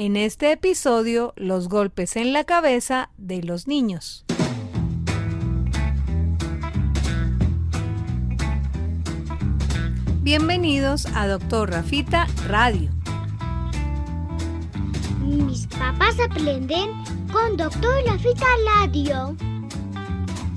En este episodio, los golpes en la cabeza de los niños. Bienvenidos a Doctor Rafita Radio. Mis papás aprenden con Doctor Rafita Radio.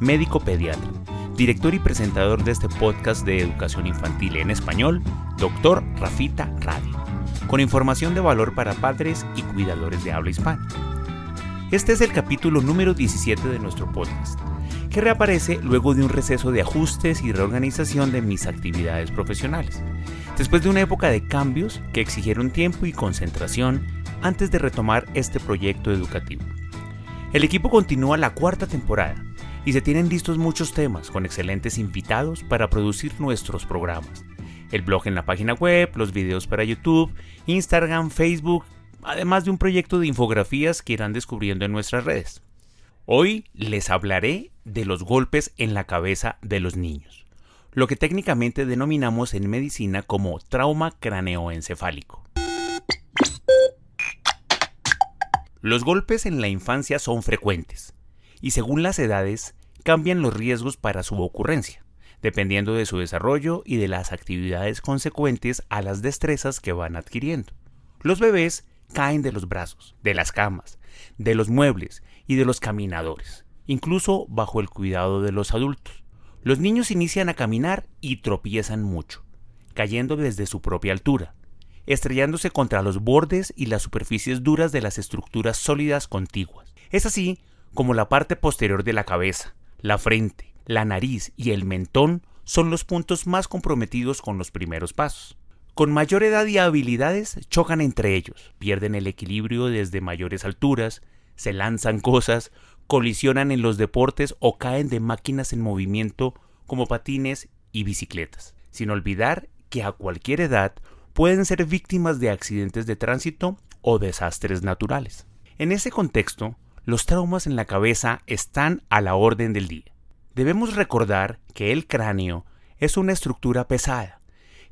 médico pediatra, director y presentador de este podcast de educación infantil en español, Doctor Rafita Radio, con información de valor para padres y cuidadores de habla hispana. Este es el capítulo número 17 de nuestro podcast, que reaparece luego de un receso de ajustes y reorganización de mis actividades profesionales, después de una época de cambios que exigieron tiempo y concentración antes de retomar este proyecto educativo. El equipo continúa la cuarta temporada y se tienen listos muchos temas con excelentes invitados para producir nuestros programas. El blog en la página web, los videos para YouTube, Instagram, Facebook, además de un proyecto de infografías que irán descubriendo en nuestras redes. Hoy les hablaré de los golpes en la cabeza de los niños, lo que técnicamente denominamos en medicina como trauma craneoencefálico. Los golpes en la infancia son frecuentes y según las edades cambian los riesgos para su ocurrencia, dependiendo de su desarrollo y de las actividades consecuentes a las destrezas que van adquiriendo. Los bebés caen de los brazos, de las camas, de los muebles y de los caminadores, incluso bajo el cuidado de los adultos. Los niños inician a caminar y tropiezan mucho, cayendo desde su propia altura, estrellándose contra los bordes y las superficies duras de las estructuras sólidas contiguas. Es así como la parte posterior de la cabeza, la frente, la nariz y el mentón son los puntos más comprometidos con los primeros pasos. Con mayor edad y habilidades chocan entre ellos, pierden el equilibrio desde mayores alturas, se lanzan cosas, colisionan en los deportes o caen de máquinas en movimiento como patines y bicicletas, sin olvidar que a cualquier edad pueden ser víctimas de accidentes de tránsito o desastres naturales. En ese contexto, los traumas en la cabeza están a la orden del día. Debemos recordar que el cráneo es una estructura pesada,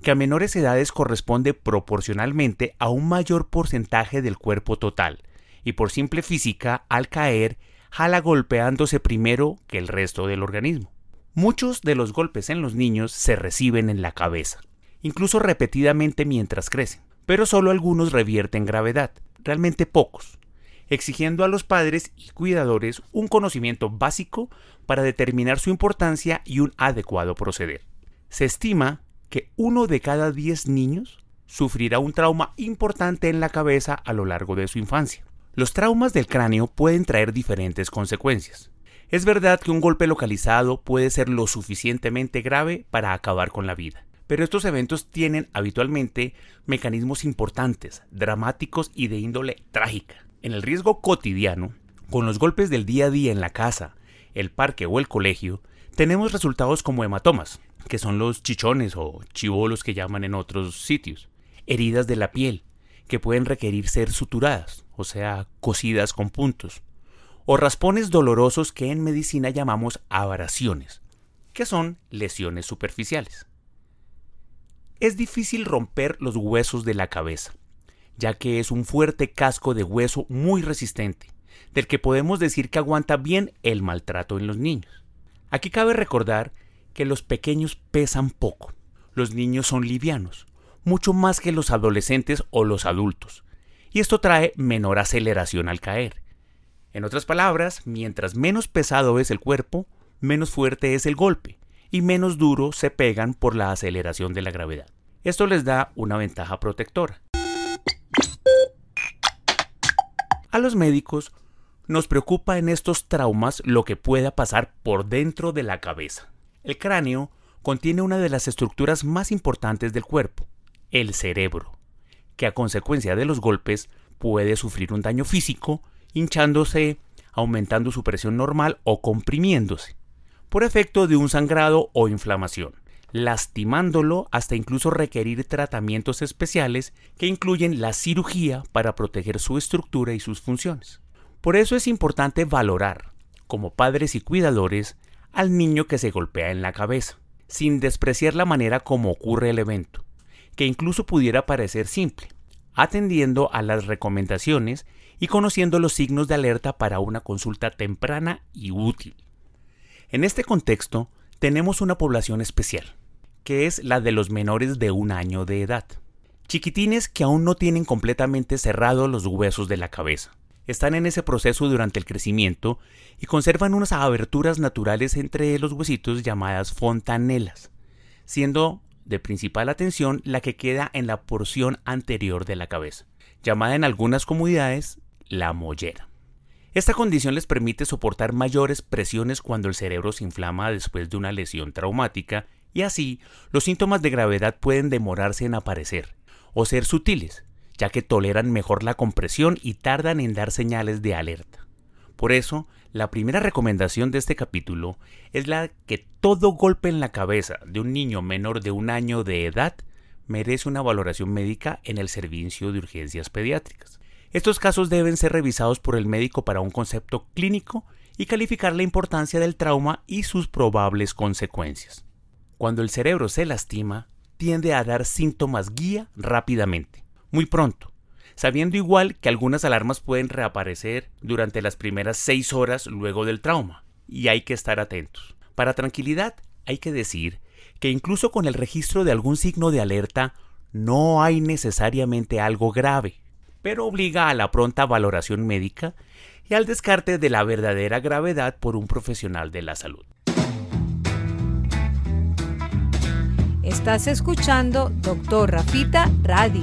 que a menores edades corresponde proporcionalmente a un mayor porcentaje del cuerpo total, y por simple física, al caer, jala golpeándose primero que el resto del organismo. Muchos de los golpes en los niños se reciben en la cabeza, incluso repetidamente mientras crecen, pero solo algunos revierten gravedad, realmente pocos exigiendo a los padres y cuidadores un conocimiento básico para determinar su importancia y un adecuado proceder. Se estima que uno de cada diez niños sufrirá un trauma importante en la cabeza a lo largo de su infancia. Los traumas del cráneo pueden traer diferentes consecuencias. Es verdad que un golpe localizado puede ser lo suficientemente grave para acabar con la vida, pero estos eventos tienen habitualmente mecanismos importantes, dramáticos y de índole trágica. En el riesgo cotidiano, con los golpes del día a día en la casa, el parque o el colegio, tenemos resultados como hematomas, que son los chichones o chivolos que llaman en otros sitios, heridas de la piel, que pueden requerir ser suturadas, o sea, cosidas con puntos, o raspones dolorosos que en medicina llamamos abrasiones, que son lesiones superficiales. Es difícil romper los huesos de la cabeza, ya que es un fuerte casco de hueso muy resistente, del que podemos decir que aguanta bien el maltrato en los niños. Aquí cabe recordar que los pequeños pesan poco, los niños son livianos, mucho más que los adolescentes o los adultos, y esto trae menor aceleración al caer. En otras palabras, mientras menos pesado es el cuerpo, menos fuerte es el golpe, y menos duro se pegan por la aceleración de la gravedad. Esto les da una ventaja protectora. A los médicos nos preocupa en estos traumas lo que pueda pasar por dentro de la cabeza. El cráneo contiene una de las estructuras más importantes del cuerpo, el cerebro, que a consecuencia de los golpes puede sufrir un daño físico, hinchándose, aumentando su presión normal o comprimiéndose, por efecto de un sangrado o inflamación, lastimándolo hasta incluso requerir tratamientos especiales que incluyen la cirugía para proteger su estructura y sus funciones. Por eso es importante valorar, como padres y cuidadores, al niño que se golpea en la cabeza, sin despreciar la manera como ocurre el evento, que incluso pudiera parecer simple, atendiendo a las recomendaciones y conociendo los signos de alerta para una consulta temprana y útil. En este contexto, tenemos una población especial, que es la de los menores de un año de edad. Chiquitines que aún no tienen completamente cerrados los huesos de la cabeza. Están en ese proceso durante el crecimiento y conservan unas aberturas naturales entre los huesitos llamadas fontanelas, siendo de principal atención la que queda en la porción anterior de la cabeza, llamada en algunas comunidades la mollera. Esta condición les permite soportar mayores presiones cuando el cerebro se inflama después de una lesión traumática y así los síntomas de gravedad pueden demorarse en aparecer o ser sutiles, ya que toleran mejor la compresión y tardan en dar señales de alerta. Por eso, la primera recomendación de este capítulo es la que todo golpe en la cabeza de un niño menor de un año de edad merece una valoración médica en el servicio de urgencias pediátricas. Estos casos deben ser revisados por el médico para un concepto clínico y calificar la importancia del trauma y sus probables consecuencias. Cuando el cerebro se lastima, tiende a dar síntomas guía rápidamente, muy pronto, sabiendo igual que algunas alarmas pueden reaparecer durante las primeras seis horas luego del trauma, y hay que estar atentos. Para tranquilidad, hay que decir que incluso con el registro de algún signo de alerta, no hay necesariamente algo grave, pero obliga a la pronta valoración médica y al descarte de la verdadera gravedad por un profesional de la salud. Estás escuchando Doctor Rafita Radio.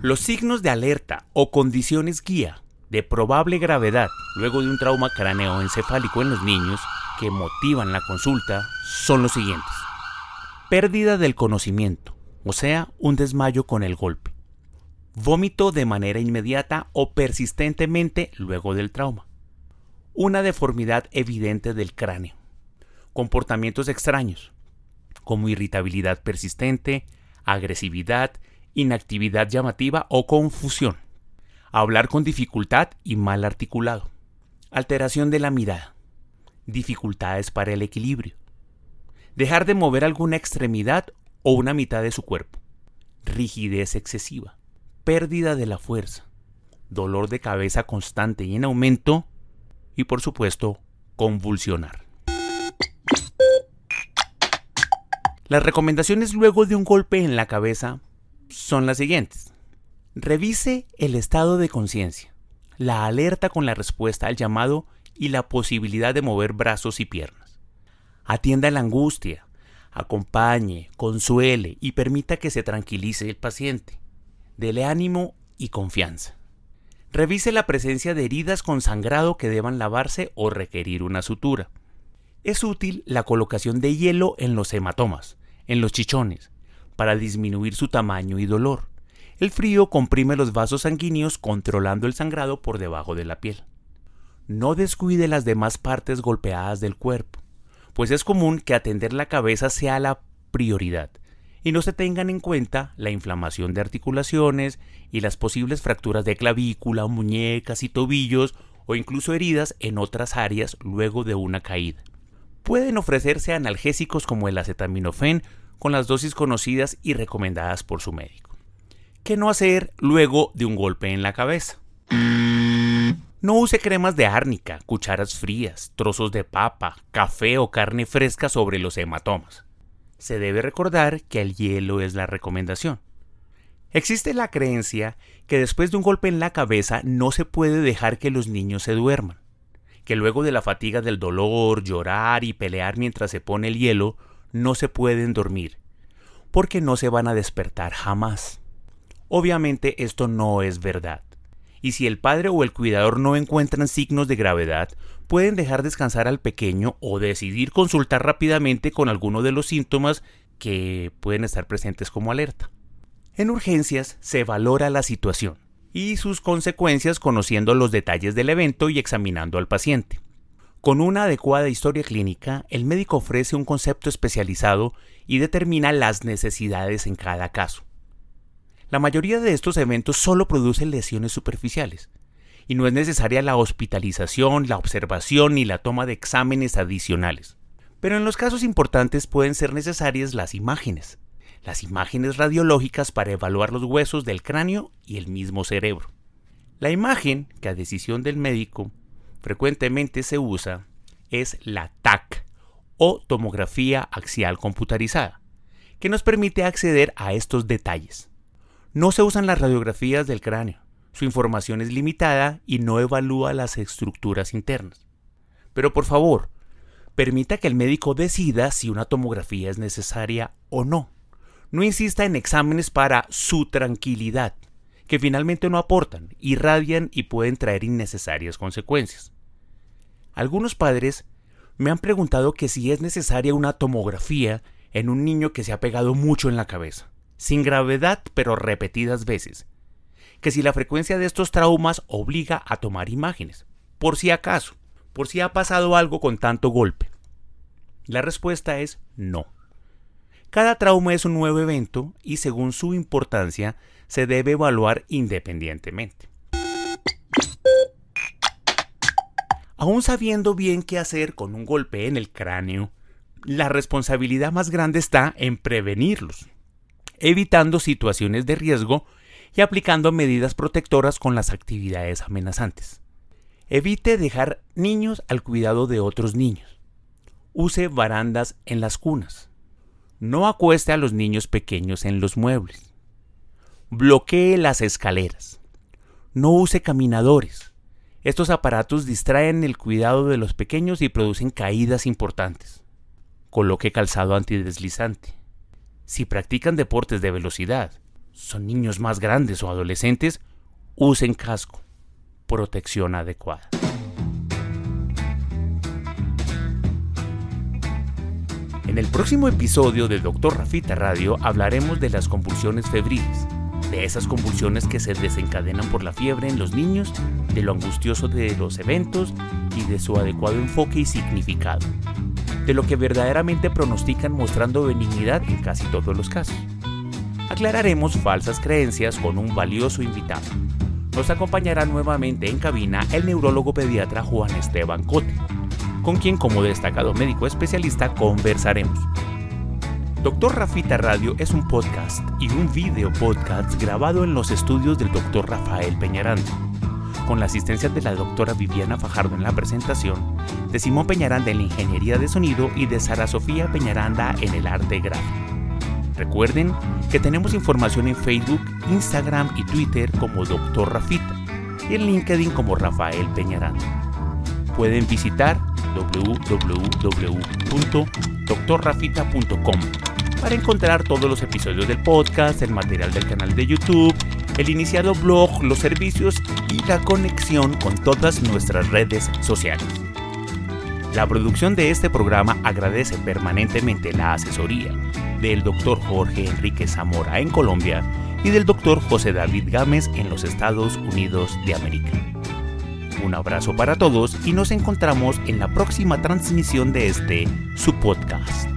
Los signos de alerta o condiciones guía de probable gravedad luego de un trauma craneoencefálico en los niños que motivan la consulta son los siguientes. Pérdida del conocimiento, o sea, un desmayo con el golpe. Vómito de manera inmediata o persistentemente luego del trauma. Una deformidad evidente del cráneo. Comportamientos extraños, como irritabilidad persistente, agresividad, inactividad llamativa o confusión, hablar con dificultad y mal articulado, alteración de la mirada, dificultades para el equilibrio, dejar de mover alguna extremidad o una mitad de su cuerpo, rigidez excesiva, pérdida de la fuerza, dolor de cabeza constante y en aumento. Y por supuesto convulsionar. Las recomendaciones luego de un golpe en la cabeza son las siguientes. Revise el estado de conciencia, la alerta con la respuesta al llamado y la posibilidad de mover brazos y piernas. Atienda la angustia, acompañe, consuele y permita que se tranquilice el paciente. Dele ánimo y confianza. Revise la presencia de heridas con sangrado que deban lavarse o requerir una sutura. Es útil la colocación de hielo en los hematomas, en los chichones, para disminuir su tamaño y dolor. El frío comprime los vasos sanguíneos controlando el sangrado por debajo de la piel. No descuide las demás partes golpeadas del cuerpo, pues es común que atender la cabeza sea la prioridad y no se tengan en cuenta la inflamación de articulaciones y las posibles fracturas de clavícula, muñecas y tobillos o incluso heridas en otras áreas luego de una caída. Pueden ofrecerse analgésicos como el acetaminofén con las dosis conocidas y recomendadas por su médico. ¿Qué no hacer luego de un golpe en la cabeza? No use cremas de árnica, cucharas frías, trozos de papa, café o carne fresca sobre los hematomas. Se debe recordar que el hielo es la recomendación. Existe la creencia que después de un golpe en la cabeza no se puede dejar que los niños se duerman, que luego de la fatiga del dolor, llorar y pelear mientras se pone el hielo, no se pueden dormir, porque no se van a despertar jamás. Obviamente esto no es verdad. Y si el padre o el cuidador no encuentran signos de gravedad, pueden dejar descansar al pequeño o decidir consultar rápidamente con alguno de los síntomas que pueden estar presentes como alerta. En urgencias se valora la situación y sus consecuencias conociendo los detalles del evento y examinando al paciente. Con una adecuada historia clínica, el médico ofrece un concepto especializado y determina las necesidades en cada caso. La mayoría de estos eventos solo producen lesiones superficiales, y no es necesaria la hospitalización, la observación ni la toma de exámenes adicionales. Pero en los casos importantes pueden ser necesarias las imágenes, las imágenes radiológicas para evaluar los huesos del cráneo y el mismo cerebro. La imagen, que a decisión del médico frecuentemente se usa, es la TAC o tomografía axial computarizada, que nos permite acceder a estos detalles. No se usan las radiografías del cráneo, su información es limitada y no evalúa las estructuras internas. Pero por favor, permita que el médico decida si una tomografía es necesaria o no. No insista en exámenes para su tranquilidad, que finalmente no aportan, irradian y pueden traer innecesarias consecuencias. Algunos padres me han preguntado que si es necesaria una tomografía en un niño que se ha pegado mucho en la cabeza, sin gravedad pero repetidas veces, que si la frecuencia de estos traumas obliga a tomar imágenes, por si acaso, por si ha pasado algo con tanto golpe. La respuesta es no. Cada trauma es un nuevo evento y según su importancia se debe evaluar independientemente. Aún sabiendo bien qué hacer con un golpe en el cráneo, la responsabilidad más grande está en prevenirlos, evitando situaciones de riesgo y aplicando medidas protectoras con las actividades amenazantes. Evite dejar niños al cuidado de otros niños. Use barandas en las cunas. No acueste a los niños pequeños en los muebles. Bloquee las escaleras. No use caminadores. Estos aparatos distraen el cuidado de los pequeños y producen caídas importantes. Coloque calzado antideslizante. Si practican deportes de velocidad, son niños más grandes o adolescentes, usen casco. Protección adecuada. En el próximo episodio de Dr. Rafita Radio hablaremos de las convulsiones febriles de esas convulsiones que se desencadenan por la fiebre en los niños, de lo angustioso de los eventos y de su adecuado enfoque y significado, de lo que verdaderamente pronostican mostrando benignidad en casi todos los casos. Aclararemos falsas creencias con un valioso invitado. Nos acompañará nuevamente en cabina el neurólogo pediatra Juan Esteban Cote, con quien como destacado médico especialista conversaremos Doctor Rafita Radio es un podcast y un video podcast grabado en los estudios del Dr. Rafael Peñaranda, con la asistencia de la doctora Viviana Fajardo en la presentación, de Simón Peñaranda en la ingeniería de sonido y de Sara Sofía Peñaranda en el arte gráfico. Recuerden que tenemos información en Facebook, Instagram y Twitter como Dr. Rafita y en LinkedIn como Rafael Peñaranda. Pueden visitar www.doctorrafita.com para encontrar todos los episodios del podcast, el material del canal de YouTube, el iniciado blog, los servicios y la conexión con todas nuestras redes sociales. La producción de este programa agradece permanentemente la asesoría del Dr. Jorge Enrique Zamora en Colombia y del Dr. José David Gámez en los Estados Unidos de América. Un abrazo para todos y nos encontramos en la próxima transmisión de este, su podcast.